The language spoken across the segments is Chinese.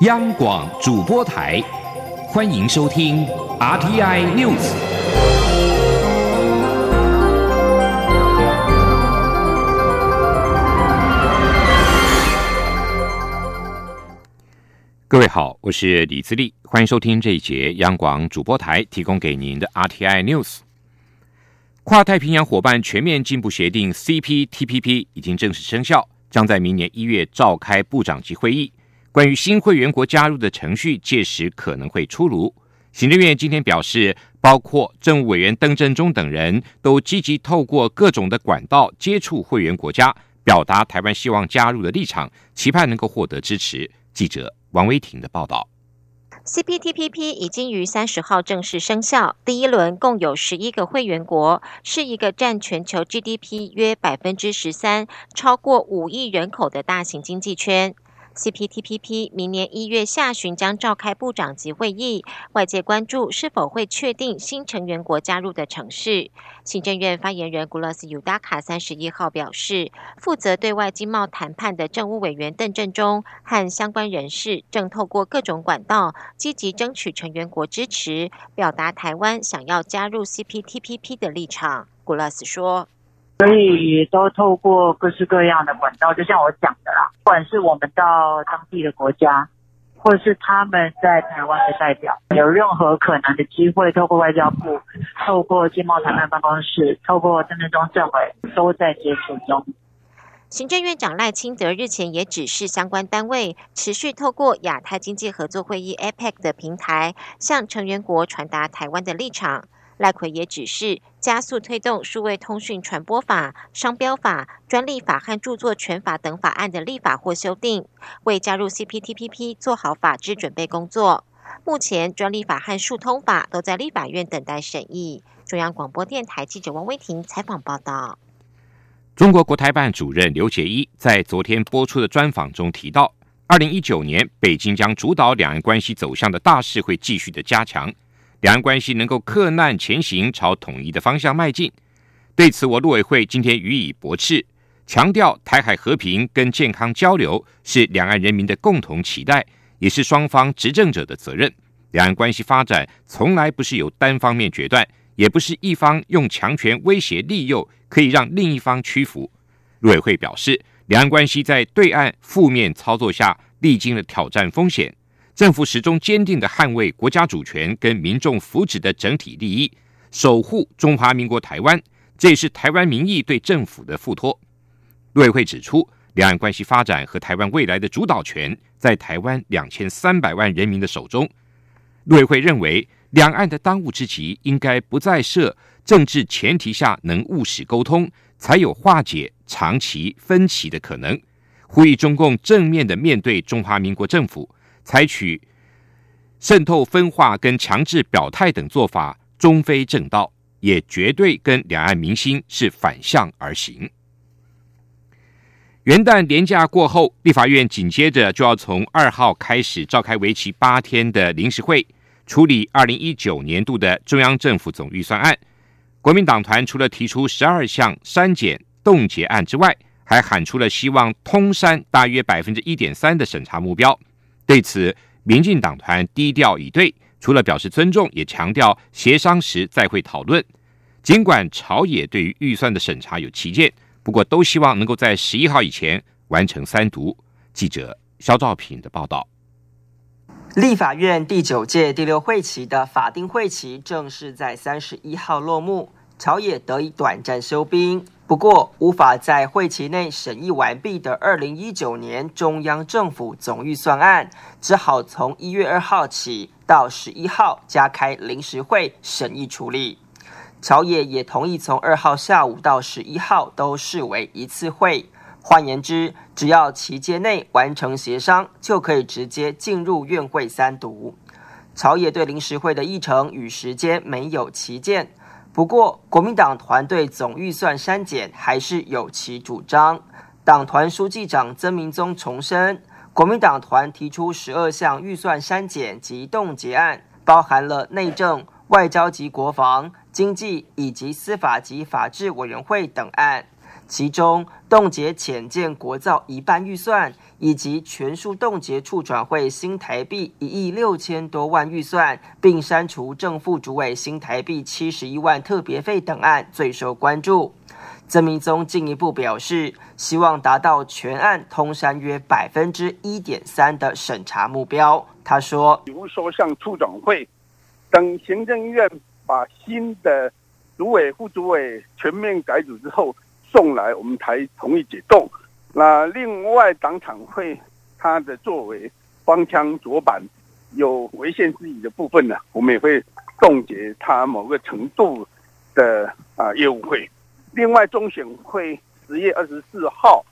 央广主播台，欢迎收听 RTI News。各位好，我是李自立，欢迎收听这一节央广主播台提供给您的 RTI News。跨太平洋伙伴全面进步协定 （CPTPP） 已经正式生效，将在明年一月召开部长级会议。关于新会员国加入的程序，届时可能会出炉。行政院今天表示，包括政务委员邓振中等人都积极透过各种的管道接触会员国家，表达台湾希望加入的立场，期盼能够获得支持。记者王威婷的报道。CPTPP 已经于三十号正式生效。第一轮共有十一个会员国，是一个占全球 GDP 约百分之十三、超过五亿人口的大型经济圈。CPTPP 明年一月下旬将召开部长级会议，外界关注是否会确定新成员国加入的城市。行政院发言人古勒斯尤达卡三十一号表示，负责对外经贸谈判的政务委员邓振中和相关人士正透过各种管道积极争取成员国支持，表达台湾想要加入 CPTPP 的立场。古勒斯说。所以都透过各式各样的管道，就像我讲的啦，不管是我们到当地的国家，或是他们在台湾的代表，有任何可能的机会，透过外交部，透过经贸谈判办公室，透过郑振中政委，都在接触中。行政院长赖清德日前也指示相关单位，持续透过亚太经济合作会议 （APEC） 的平台，向成员国传达台湾的立场。赖奎也指示加速推动数位通讯传播法、商标法、专利法和著作权法等法案的立法或修订，为加入 CPTPP 做好法制准备工作。目前专利法和数通法都在立法院等待审议。中央广播电台记者王威婷采访报道。中国国台办主任刘捷一在昨天播出的专访中提到，二零一九年北京将主导两岸关系走向的大势会继续的加强。两岸关系能够克难前行，朝统一的方向迈进。对此，我陆委会今天予以驳斥，强调台海和平跟健康交流是两岸人民的共同期待，也是双方执政者的责任。两岸关系发展从来不是由单方面决断，也不是一方用强权威胁利诱可以让另一方屈服。陆委会表示，两岸关系在对岸负面操作下，历经了挑战风险。政府始终坚定的捍卫国家主权跟民众福祉的整体利益，守护中华民国台湾，这也是台湾民意对政府的付托。陆委会指出，两岸关系发展和台湾未来的主导权在台湾两千三百万人民的手中。陆委会认为，两岸的当务之急应该不再设政治前提下能务实沟通，才有化解长期分歧的可能。呼吁中共正面的面对中华民国政府。采取渗透分化跟强制表态等做法，终非正道，也绝对跟两岸民心是反向而行。元旦连假过后，立法院紧接着就要从二号开始召开为期八天的临时会，处理二零一九年度的中央政府总预算案。国民党团除了提出十二项删减冻结案之外，还喊出了希望通删大约百分之一点三的审查目标。对此，民进党团低调以对，除了表示尊重，也强调协商时再会讨论。尽管朝野对于预算的审查有歧见，不过都希望能够在十一号以前完成三读。记者肖兆平的报道。立法院第九届第六会期的法定会期正式在三十一号落幕，朝野得以短暂休兵。不过，无法在会期内审议完毕的二零一九年中央政府总预算案，只好从一月二号起到十一号加开临时会审议处理。朝野也同意从二号下午到十一号都视为一次会，换言之，只要期间内完成协商，就可以直接进入院会三读。朝野对临时会的议程与时间没有旗见。不过，国民党团队总预算删减还是有其主张。党团书记长曾明宗重申，国民党团提出十二项预算删减及冻结案，包含了内政、外交及国防、经济以及司法及法制委员会等案。其中冻结浅见国造一半预算，以及全数冻结处转会新台币一亿六千多万预算，并删除正副主委新台币七十一万特别费等案最受关注。曾明宗进一步表示，希望达到全案通删约百分之一点三的审查目标。他说：“比如说像处长会等行政院把新的主委、副主委全面改组之后送来，我们才同意解冻。那另外党产会他的作为方腔左板有违宪之疑的部分呢，我们也会冻结他某个程度的啊业务会。”另外，中选会十月二十四号，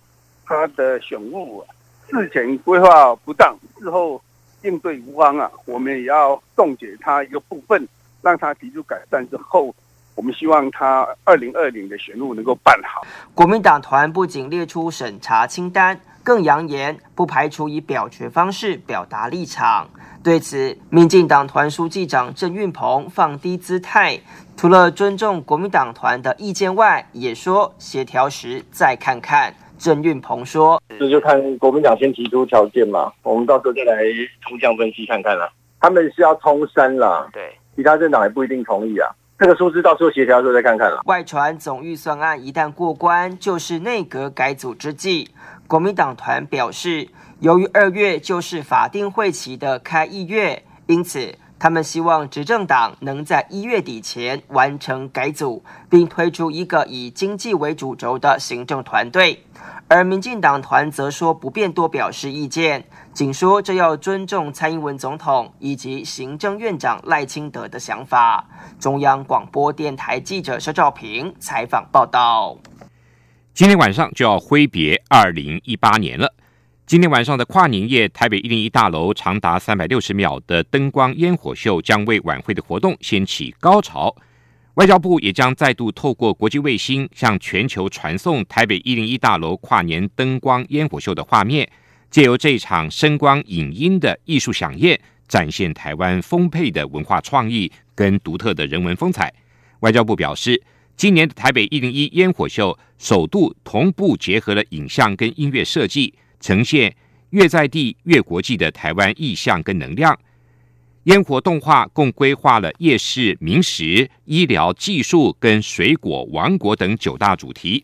他的选务事前规划不当，事后应对无方啊，我们也要冻结他一个部分，让他提出改善之后，我们希望他二零二零的选务能够办好。国民党团不仅列出审查清单，更扬言不排除以表决方式表达立场。对此，民进党团书记长郑运鹏放低姿态，除了尊重国民党团的意见外，也说协调时再看看。郑运鹏说：“这就看国民党先提出条件嘛，我们到时候再来通向分析看看啦。他们是要通山啦，对，其他政党也不一定同意啊。这个数字到时候协调的时候再看看了。外传总预算案一旦过关，就是内阁改组之际。国民党团表示。”由于二月就是法定会期的开议月，因此他们希望执政党能在一月底前完成改组，并推出一个以经济为主轴的行政团队。而民进党团则说不便多表示意见，仅说这要尊重蔡英文总统以及行政院长赖清德的想法。中央广播电台记者肖兆平采访报道。今天晚上就要挥别二零一八年了。今天晚上的跨年夜，台北一零一大楼长达三百六十秒的灯光烟火秀将为晚会的活动掀起高潮。外交部也将再度透过国际卫星向全球传送台北一零一大楼跨年灯光烟火秀的画面，借由这场声光影音的艺术飨宴，展现台湾丰沛的文化创意跟独特的人文风采。外交部表示，今年的台北一零一烟火秀首度同步结合了影像跟音乐设计。呈现越在地越国际的台湾意象跟能量。烟火动画共规划了夜市、名食、医疗、技术跟水果王国等九大主题。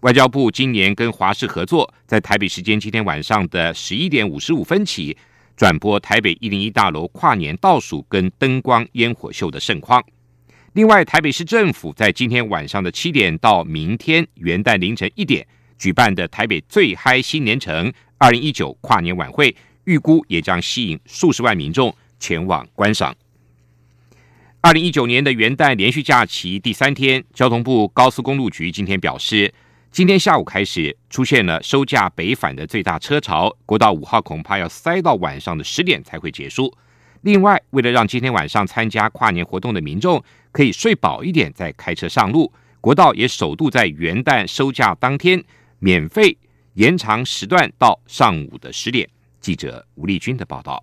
外交部今年跟华视合作，在台北时间今天晚上的十一点五十五分起，转播台北一零一大楼跨年倒数跟灯光烟火秀的盛况。另外，台北市政府在今天晚上的七点到明天元旦凌晨一点。举办的台北最嗨新年城二零一九跨年晚会，预估也将吸引数十万民众前往观赏。二零一九年的元旦连续假期第三天，交通部高速公路局今天表示，今天下午开始出现了收假北返的最大车潮，国道五号恐怕要塞到晚上的十点才会结束。另外，为了让今天晚上参加跨年活动的民众可以睡饱一点再开车上路，国道也首度在元旦收假当天。免费延长时段到上午的十点。记者吴丽君的报道。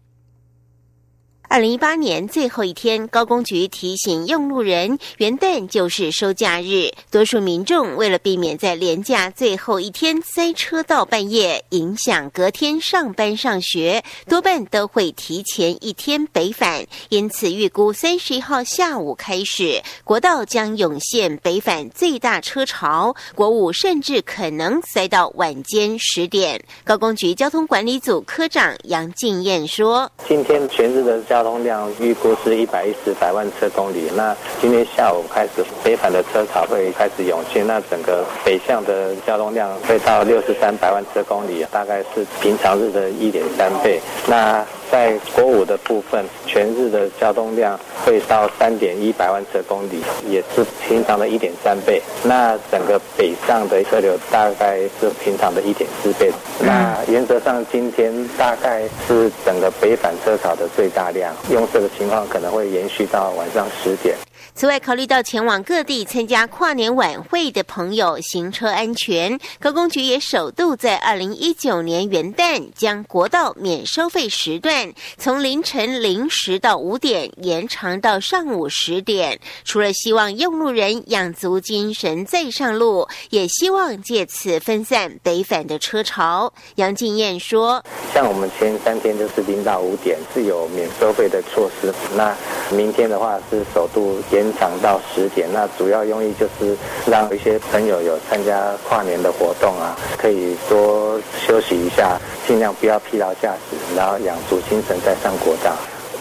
二零一八年最后一天，高工局提醒用路人，元旦就是收假日。多数民众为了避免在连假最后一天塞车到半夜，影响隔天上班上学，多半都会提前一天北返。因此，预估三十一号下午开始，国道将涌现北返最大车潮，国五甚至可能塞到晚间十点。高工局交通管理组科长杨静燕说：“今天全日的交交通量预估是一百一十百万车公里。那今天下午开始，北返的车潮会开始涌现，那整个北向的交通量会到六十三百万车公里，大概是平常日的一点三倍。那在国五的部分，全日的交通量会到三点一百万车公里，也是平常的一点三倍。那整个北上的车流大概是平常的一点四倍。那原则上今天大概是整个北返车潮的最大量，用这个情况可能会延续到晚上十点。此外，考虑到前往各地参加跨年晚会的朋友行车安全，高工局也首度在二零一九年元旦将国道免收费时段从凌晨零时到五点延长到上午十点。除了希望用路人养足精神再上路，也希望借此分散北返的车潮。杨静燕说：“像我们前三天就是零到五点是有免收费的措施，那明天的话是首度。”延长到十点，那主要用意就是让一些朋友有参加跨年的活动啊，可以多休息一下，尽量不要疲劳驾驶，然后养足精神再上国道。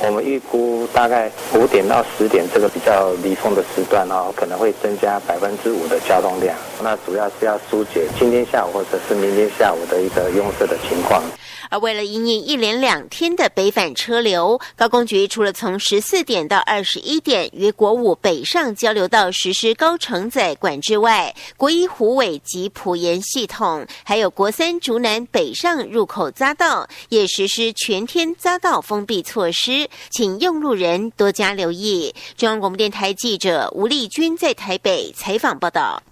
我们预估大概五点到十点这个比较离峰的时段哦，可能会增加百分之五的交通量。那主要是要疏解今天下午或者是明天下午的一个拥塞的情况。而为了迎应一连两天的北返车流，高工局除了从十四点到二十一点于国五北上交流道实施高承载管制外，国一虎尾及普盐系统，还有国三竹南北上入口匝道也实施全天匝道封闭措施，请用路人多加留意。中央广播电台记者吴丽君在台北采访报道。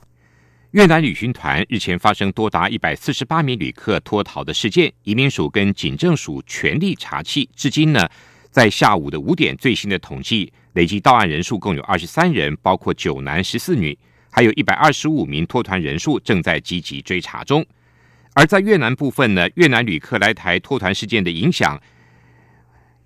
越南旅行团日前发生多达一百四十八名旅客脱逃的事件，移民署跟警政署全力查缉。至今呢，在下午的五点最新的统计，累计到案人数共有二十三人，包括九男十四女，还有一百二十五名脱团人数正在积极追查中。而在越南部分呢，越南旅客来台脱团事件的影响，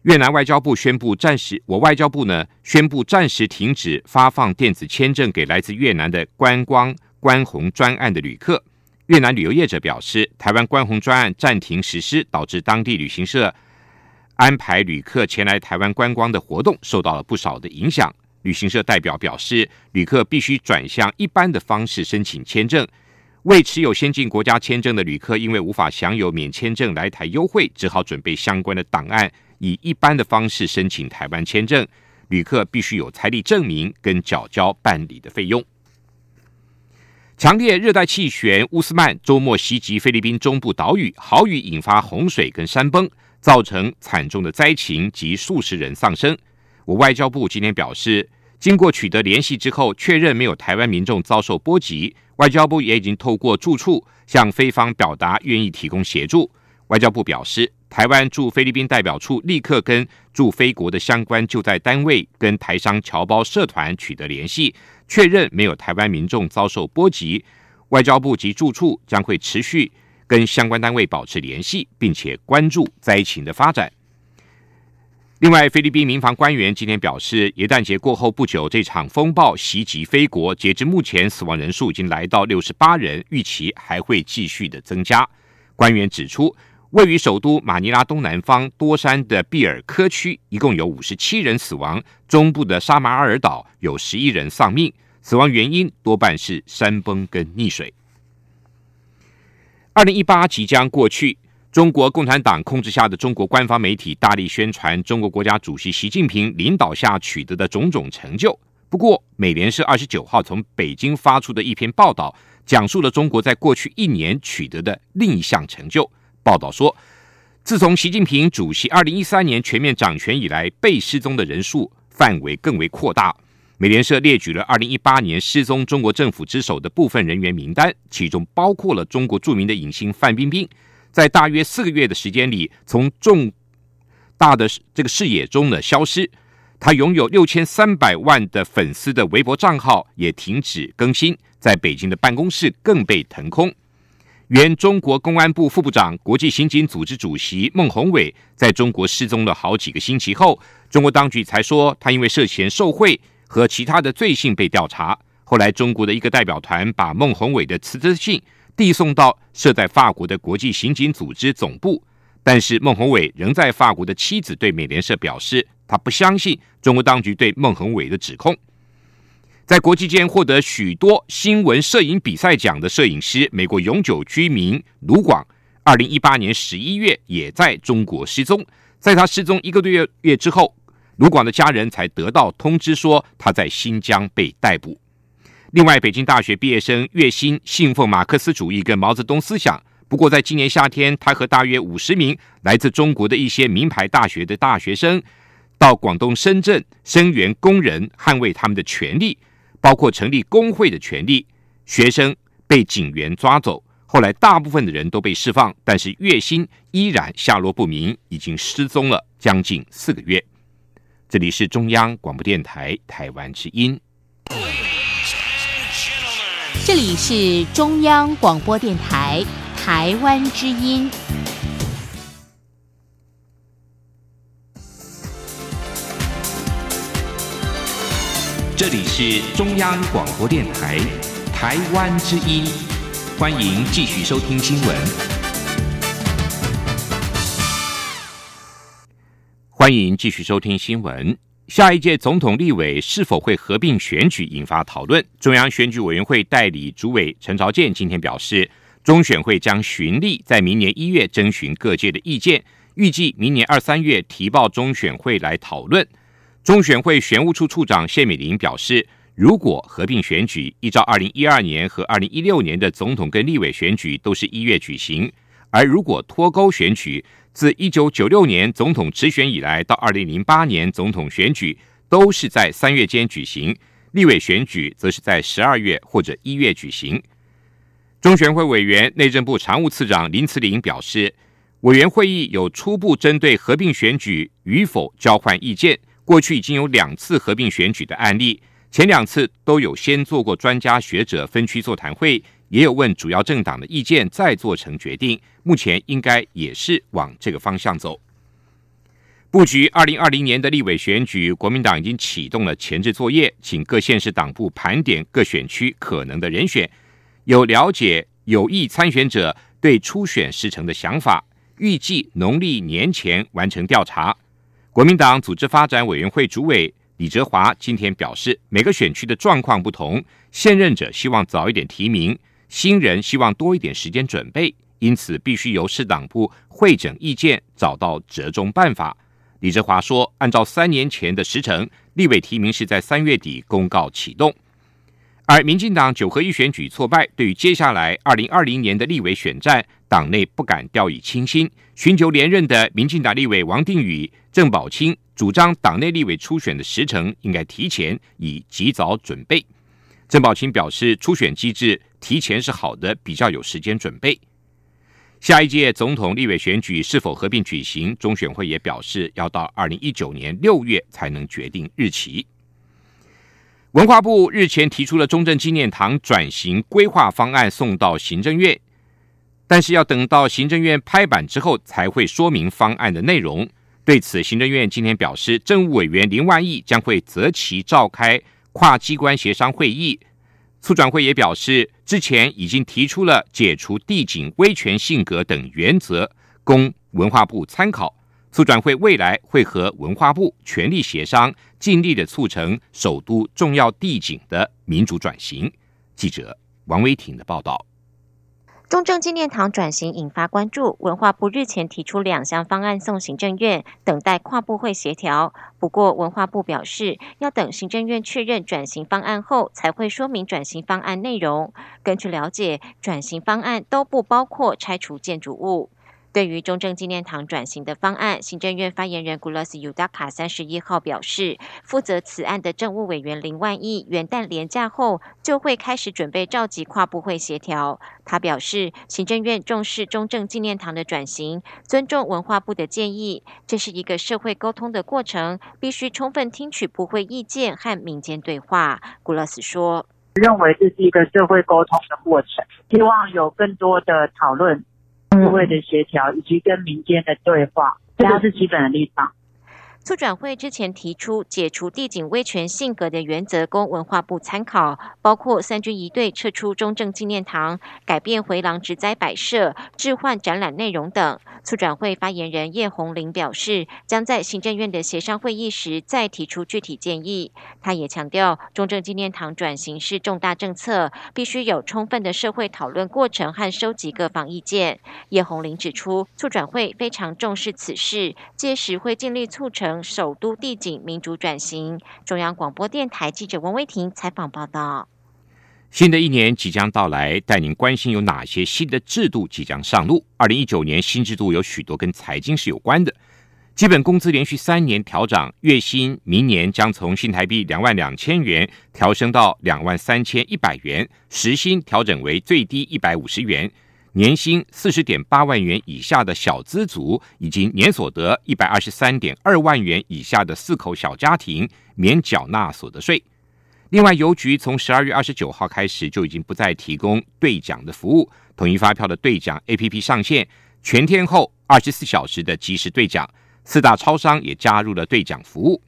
越南外交部宣布暂时，我外交部呢宣布暂时停止发放电子签证给来自越南的观光。关红专案的旅客，越南旅游业者表示，台湾关红专案暂停实施，导致当地旅行社安排旅客前来台湾观光的活动受到了不少的影响。旅行社代表表示，旅客必须转向一般的方式申请签证。未持有先进国家签证的旅客，因为无法享有免签证来台优惠，只好准备相关的档案，以一般的方式申请台湾签证。旅客必须有财力证明跟缴交办理的费用。强烈热带气旋乌斯曼周末袭击菲律宾中部岛屿，豪雨引发洪水跟山崩，造成惨重的灾情及数十人丧生。我外交部今天表示，经过取得联系之后，确认没有台湾民众遭受波及。外交部也已经透过住处向菲方表达愿意提供协助。外交部表示，台湾驻菲律宾代表处立刻跟驻菲国的相关就在单位跟台商侨胞社团取得联系。确认没有台湾民众遭受波及，外交部及驻处将会持续跟相关单位保持联系，并且关注灾情的发展。另外，菲律宾民防官员今天表示，元旦节过后不久，这场风暴袭击菲国，截至目前死亡人数已经来到六十八人，预期还会继续的增加。官员指出，位于首都马尼拉东南方多山的毕尔科区，一共有五十七人死亡；中部的沙马尔岛有十一人丧命，死亡原因多半是山崩跟溺水。二零一八即将过去，中国共产党控制下的中国官方媒体大力宣传中国国家主席习近平领导下取得的种种成就。不过，美联社二十九号从北京发出的一篇报道，讲述了中国在过去一年取得的另一项成就。报道说，自从习近平主席二零一三年全面掌权以来，被失踪的人数范围更为扩大。美联社列举了二零一八年失踪中国政府之手的部分人员名单，其中包括了中国著名的影星范冰冰。在大约四个月的时间里，从重大的这个视野中呢消失。他拥有六千三百万的粉丝的微博账号也停止更新，在北京的办公室更被腾空。原中国公安部副部长、国际刑警组织主席孟宏伟在中国失踪了好几个星期后，中国当局才说他因为涉嫌受贿和其他的罪行被调查。后来，中国的一个代表团把孟宏伟的辞职信递送到设在法国的国际刑警组织总部，但是孟宏伟仍在法国的妻子对美联社表示，他不相信中国当局对孟宏伟的指控。在国际间获得许多新闻摄影比赛奖的摄影师，美国永久居民卢广，二零一八年十一月也在中国失踪。在他失踪一个多月月之后，卢广的家人才得到通知说他在新疆被逮捕。另外，北京大学毕业生岳鑫信奉马克思主义跟毛泽东思想，不过在今年夏天，他和大约五十名来自中国的一些名牌大学的大学生。到广东深圳声援工人，捍卫他们的权利，包括成立工会的权利。学生被警员抓走，后来大部分的人都被释放，但是月薪依然下落不明，已经失踪了将近四个月。这里是中央广播电台台湾之音。这里是中央广播电台台湾之音。这里是中央广播电台台湾之音。欢迎继续收听新闻。欢迎继续收听新闻。下一届总统、立委是否会合并选举，引发讨论。中央选举委员会代理主委陈朝健今天表示，中选会将循例在明年一月征询各界的意见，预计明年二三月提报中选会来讨论。中选会选务处处长谢美玲表示，如果合并选举，依照二零一二年和二零一六年的总统跟立委选举都是一月举行，而如果脱钩选举，自一九九六年总统直选以来，到二零零八年总统选举都是在三月间举行，立委选举则是在十二月或者一月举行。中选会委员、内政部常务次长林慈玲表示，委员会议有初步针对合并选举与否交换意见。过去已经有两次合并选举的案例，前两次都有先做过专家学者分区座谈会。也有问主要政党的意见，再做成决定。目前应该也是往这个方向走。布局二零二零年的立委选举，国民党已经启动了前置作业，请各县市党部盘点各选区可能的人选，有了解有意参选者对初选时程的想法，预计农历年前完成调查。国民党组织发展委员会主委李哲华今天表示，每个选区的状况不同，现任者希望早一点提名。新人希望多一点时间准备，因此必须由市党部会诊意见，找到折中办法。李哲华说：“按照三年前的时程，立委提名是在三月底公告启动。而民进党九合一选举挫败，对于接下来二零二零年的立委选战，党内不敢掉以轻心。寻求连任的民进党立委王定宇、郑宝清主张，党内立委初选的时程应该提前，以及早准备。”郑宝清表示，初选机制提前是好的，比较有时间准备。下一届总统、立委选举是否合并举行，中选会也表示要到二零一九年六月才能决定日期。文化部日前提出了中正纪念堂转型规划方案，送到行政院，但是要等到行政院拍板之后才会说明方案的内容。对此，行政院今天表示，政务委员林万亿将会择期召开。跨机关协商会议，促转会也表示，之前已经提出了解除地景威权性格等原则，供文化部参考。促转会未来会和文化部全力协商，尽力的促成首都重要地景的民主转型。记者王威婷的报道。中正纪念堂转型引发关注，文化部日前提出两项方案送行政院，等待跨部会协调。不过，文化部表示，要等行政院确认转型方案后，才会说明转型方案内容。根据了解，转型方案都不包括拆除建筑物。对于中正纪念堂转型的方案，行政院发言人古勒斯尤达卡三十一号表示，负责此案的政务委员林万亿元旦连假后就会开始准备召集跨部会协调。他表示，行政院重视中正纪念堂的转型，尊重文化部的建议，这是一个社会沟通的过程，必须充分听取部会意见和民间对话。古勒斯说：“认为这是一个社会沟通的过程，希望有更多的讨论。”部会的协调以及跟民间的对话，这个是基本的立场。促转会之前提出解除地景威权性格的原则，供文化部参考，包括三军一队撤出中正纪念堂、改变回廊植栽摆设、置换展览内容等。促转会发言人叶红玲表示，将在行政院的协商会议时再提出具体建议。他也强调，中正纪念堂转型是重大政策，必须有充分的社会讨论过程和收集各方意见。叶红玲指出，促转会非常重视此事，届时会尽力促成。首都地景民主转型，中央广播电台记者王威婷采访报道。新的一年即将到来，带您关心有哪些新的制度即将上路。二零一九年新制度有许多跟财经是有关的，基本工资连续三年调涨，月薪明年将从新台币两万两千元调升到两万三千一百元，时薪调整为最低一百五十元，年薪四十点八万元以下的小资族，以及年所得一百二十三点二万元以下的四口小家庭免缴纳所得税。另外，邮局从十二月二十九号开始就已经不再提供兑奖的服务，统一发票的兑奖 APP 上线，全天候二十四小时的即时兑奖。四大超商也加入了兑奖服务。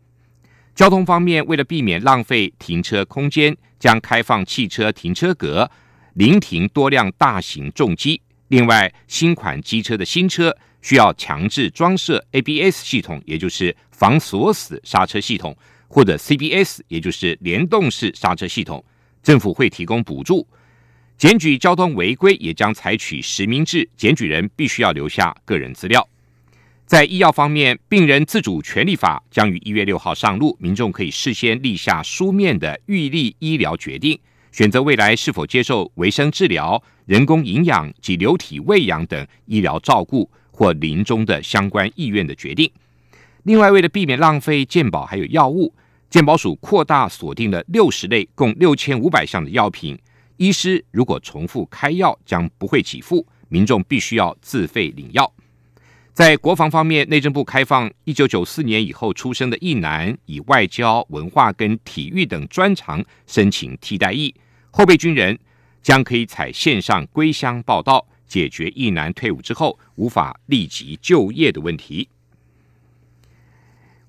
交通方面，为了避免浪费停车空间，将开放汽车停车格，临停多辆大型重机。另外，新款机车的新车需要强制装设 ABS 系统，也就是防锁死刹车系统，或者 CBS，也就是联动式刹车系统。政府会提供补助。检举交通违规也将采取实名制，检举人必须要留下个人资料。在医药方面，病人自主权利法将于一月六号上路，民众可以事先立下书面的预立医疗决定，选择未来是否接受维生治疗、人工营养及流体喂养等医疗照顾或临终的相关意愿的决定。另外，为了避免浪费健保还有药物，健保署扩大锁定了六十类共六千五百项的药品，医师如果重复开药将不会给付，民众必须要自费领药。在国防方面，内政部开放一九九四年以后出生的役男，以外交、文化跟体育等专长申请替代役，后备军人将可以采线上归乡报到，解决一男退伍之后无法立即就业的问题。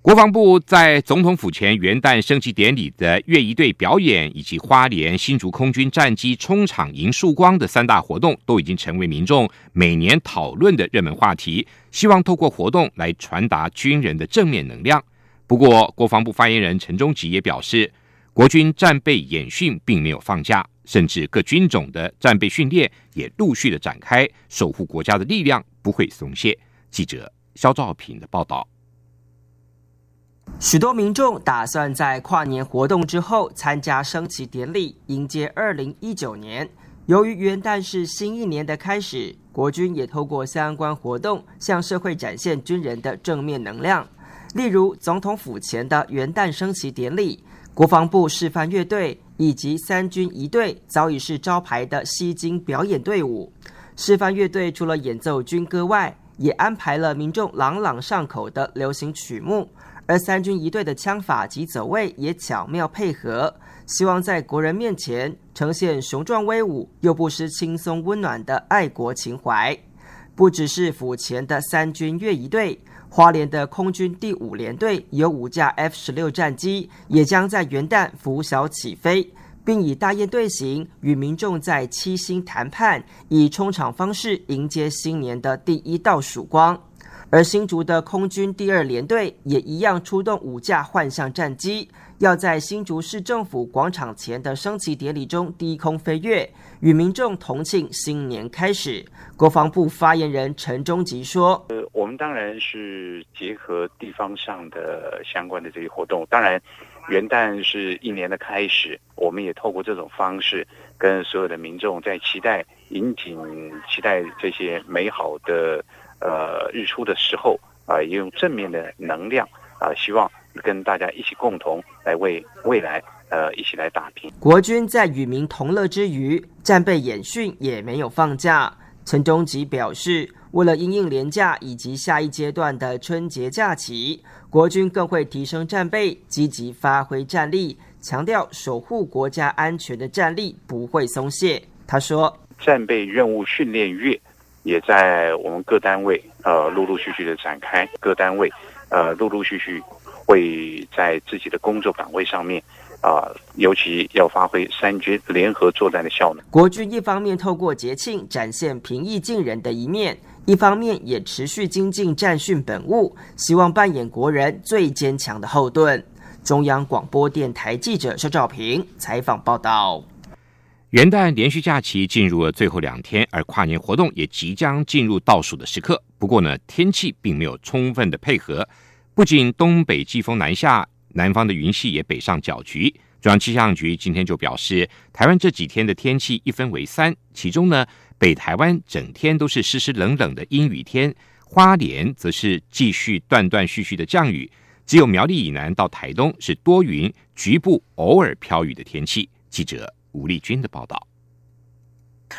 国防部在总统府前元旦升旗典礼的乐仪队表演，以及花莲新竹空军战机冲场迎曙光的三大活动，都已经成为民众每年讨论的热门话题。希望透过活动来传达军人的正面能量。不过，国防部发言人陈忠吉也表示，国军战备演训并没有放假，甚至各军种的战备训练也陆续的展开，守护国家的力量不会松懈。记者肖兆平的报道。许多民众打算在跨年活动之后参加升旗典礼，迎接二零一九年。由于元旦是新一年的开始，国军也透过相关活动向社会展现军人的正面能量。例如，总统府前的元旦升旗典礼，国防部示范乐队以及三军一队早已是招牌的西京表演队伍。示范乐队除了演奏军歌外，也安排了民众朗朗上口的流行曲目。而三军一队的枪法及走位也巧妙配合，希望在国人面前呈现雄壮威武又不失轻松温暖的爱国情怀。不只是府前的三军乐仪队，花莲的空军第五联队有五架 F 十六战机，也将在元旦拂晓起飞，并以大雁队形与民众在七星谈判，以冲场方式迎接新年的第一道曙光。而新竹的空军第二联队也一样出动五架幻象战机，要在新竹市政府广场前的升旗典礼中低空飞跃，与民众同庆新年开始。国防部发言人陈忠吉说：“呃，我们当然是结合地方上的相关的这些活动，当然元旦是一年的开始，我们也透过这种方式跟所有的民众在期待、引颈期待这些美好的。”呃，日出的时候啊，也用正面的能量啊，希望跟大家一起共同来为未来呃一起来打拼。国军在与民同乐之余，战备演训也没有放假。陈忠吉表示，为了因应廉假以及下一阶段的春节假期，国军更会提升战备，积极发挥战力，强调守护国家安全的战力不会松懈。他说，战备任务训练月。也在我们各单位呃陆陆续续的展开，各单位呃陆陆续续会在自己的工作岗位上面啊，尤其要发挥三军联合作战的效能。国军一方面透过节庆展现平易近人的一面，一方面也持续精进战训本务，希望扮演国人最坚强的后盾。中央广播电台记者肖兆平采访报道。元旦连续假期进入了最后两天，而跨年活动也即将进入倒数的时刻。不过呢，天气并没有充分的配合，不仅东北季风南下，南方的云系也北上搅局。中央气象局今天就表示，台湾这几天的天气一分为三，其中呢，北台湾整天都是湿湿冷冷的阴雨天，花莲则是继续断断续续的降雨，只有苗栗以南到台东是多云，局部偶尔飘雨的天气。记者吴丽君的报道。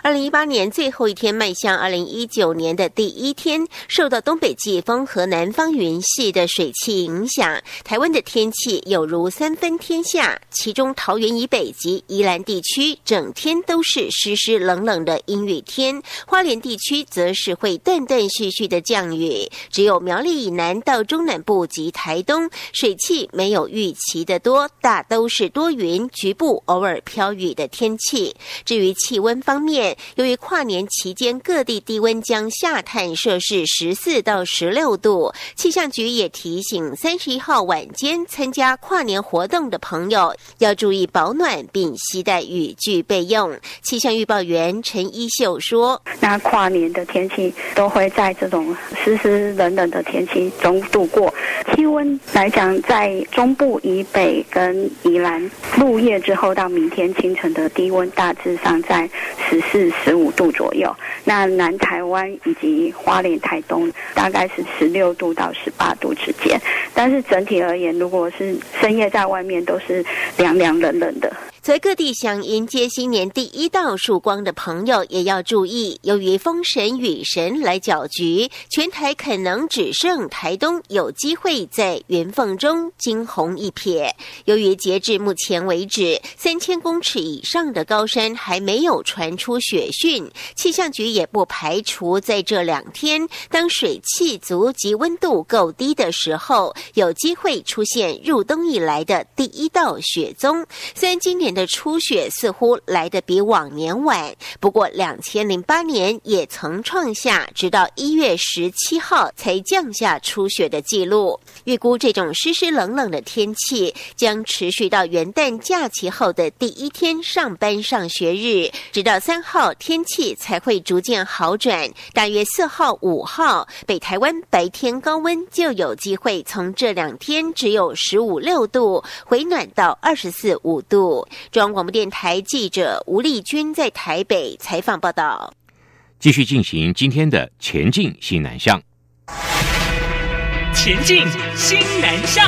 二零一八年最后一天迈向二零一九年的第一天，受到东北季风和南方云系的水汽影响，台湾的天气有如三分天下。其中桃园以北及宜兰地区整天都是湿湿冷冷的阴雨天，花莲地区则是会断断续续的降雨。只有苗栗以南到中南部及台东，水汽没有预期的多，大都是多云，局部偶尔飘雨的天气。至于气温方面，由于跨年期间各地低温将下探摄氏十四到十六度，气象局也提醒三十一号晚间参加跨年活动的朋友要注意保暖，并携带雨具备用。气象预报员陈一秀说：“那跨年的天气都会在这种湿湿冷冷的天气中度过。气温来讲，在中部以北跟宜兰入夜之后到明天清晨的低温大致上在十。”是十五度左右，那南台湾以及花莲、台东大概是十六度到十八度之间，但是整体而言，如果是深夜在外面，都是凉凉冷冷的。在各地想迎接新年第一道曙光的朋友也要注意，由于风神雨神来搅局，全台可能只剩台东有机会在云缝中惊鸿一瞥。由于截至目前为止，三千公尺以上的高山还没有传出雪讯，气象局也不排除在这两天，当水汽足及温度够低的时候，有机会出现入冬以来的第一道雪宗。虽然今年。的初雪似乎来得比往年晚，不过两千零八年也曾创下直到一月十七号才降下初雪的记录。预估这种湿湿冷冷的天气将持续到元旦假期后的第一天上班上学日，直到三号天气才会逐渐好转。大约四号、五号，北台湾白天高温就有机会从这两天只有十五六度回暖到二十四五度。中央广播电台记者吴丽君在台北采访报道。继续进行今天的前进新南向。前进新南向。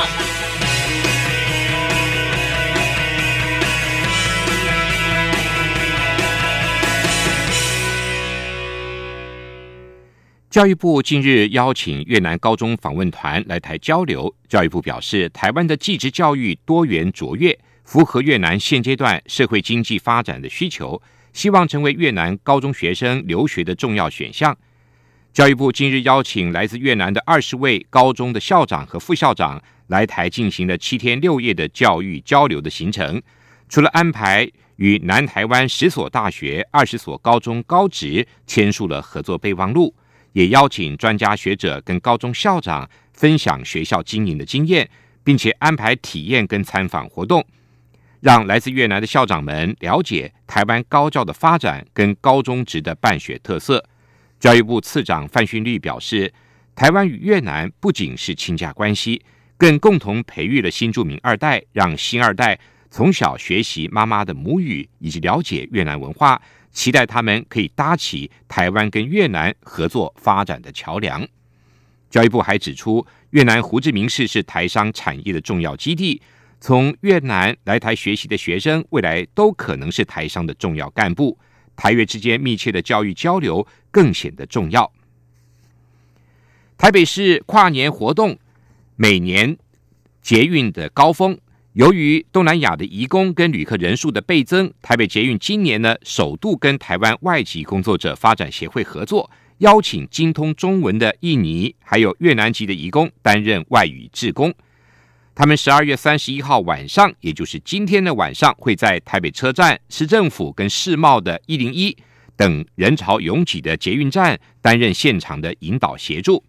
教育部近日邀请越南高中访问团来台交流。教育部表示，台湾的技职教育多元卓越。符合越南现阶段社会经济发展的需求，希望成为越南高中学生留学的重要选项。教育部近日邀请来自越南的二十位高中的校长和副校长来台进行了七天六夜的教育交流的行程。除了安排与南台湾十所大学、二十所高中高职签署了合作备忘录，也邀请专家学者跟高中校长分享学校经营的经验，并且安排体验跟参访活动。让来自越南的校长们了解台湾高教的发展跟高中职的办学特色。教育部次长范训律表示，台湾与越南不仅是亲家关系，更共同培育了新住民二代，让新二代从小学习妈妈的母语以及了解越南文化，期待他们可以搭起台湾跟越南合作发展的桥梁。教育部还指出，越南胡志明市是台商产业的重要基地。从越南来台学习的学生，未来都可能是台商的重要干部。台越之间密切的教育交流更显得重要。台北市跨年活动每年捷运的高峰，由于东南亚的移工跟旅客人数的倍增，台北捷运今年呢首度跟台湾外籍工作者发展协会合作，邀请精通中文的印尼还有越南籍的移工担任外语志工。他们十二月三十一号晚上，也就是今天的晚上，会在台北车站、市政府跟世贸的一零一等人潮拥挤的捷运站担任现场的引导协助。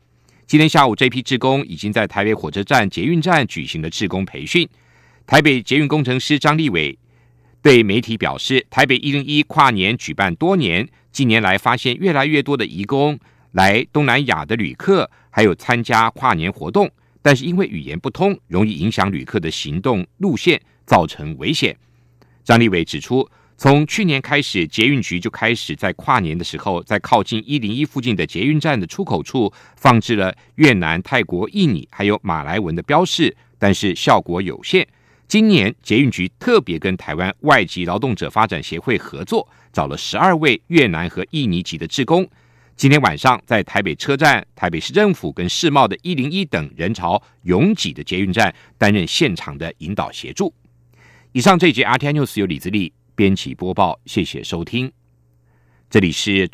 今天下午，这批职工已经在台北火车站、捷运站举行了职工培训。台北捷运工程师张立伟对媒体表示：“台北一零一跨年举办多年，近年来发现越来越多的移工来东南亚的旅客，还有参加跨年活动。”但是因为语言不通，容易影响旅客的行动路线，造成危险。张立伟指出，从去年开始，捷运局就开始在跨年的时候，在靠近一零一附近的捷运站的出口处放置了越南、泰国、印尼还有马来文的标示，但是效果有限。今年捷运局特别跟台湾外籍劳动者发展协会合作，找了十二位越南和印尼籍的职工，今天晚上在台北车站、台北市政府跟世贸的一零一等人潮拥挤的捷运站担任现场的引导协助。以上这一节 RT News 由李自立编辑播报，谢谢收听，这里是。